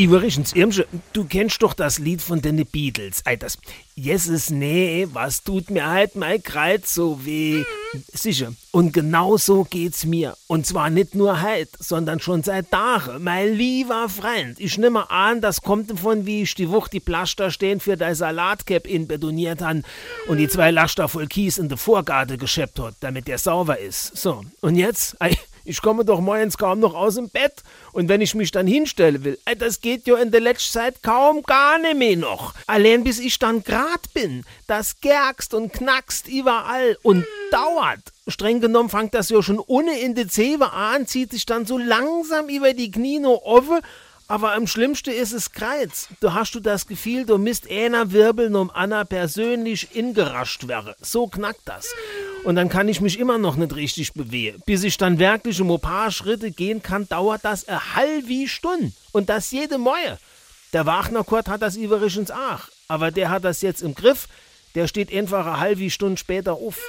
Übrigens, Irmsche, du kennst doch das Lied von den Beatles. Ey, das Jesus, nee, was tut mir halt mein Kreuz so weh. Sicher. Und genau so geht's mir. Und zwar nicht nur heute, sondern schon seit Tagen. Mein lieber Freund, ich nehme an, das kommt davon, wie ich die Wucht die Plaster stehen für dein Salatcap inbetoniert han und die zwei Laster voll Kies in der Vorgarde gescheppt hat, damit der sauber ist. So. Und jetzt? Ey, ich komme doch morgens kaum noch aus dem Bett. Und wenn ich mich dann hinstellen will, ey, das geht ja in der letzten Zeit kaum gar nicht mehr noch. Allein bis ich dann grad bin, das gergst und knackst überall und dauert. Streng genommen fängt das ja schon ohne in die Zewe an, zieht sich dann so langsam über die Knie noch offen, aber am schlimmsten ist es Kreiz. Du hast du das Gefühl, du misst einer Wirbel um Anna persönlich ingerascht wäre. So knackt das. Und dann kann ich mich immer noch nicht richtig bewegen. Bis ich dann wirklich um ein paar Schritte gehen kann, dauert das eine halbe Stunde. Und das jede Mäue. Der Wagner Kurt hat das übrigens auch. Aber der hat das jetzt im Griff. Der steht einfach eine halbe Stunde später auf.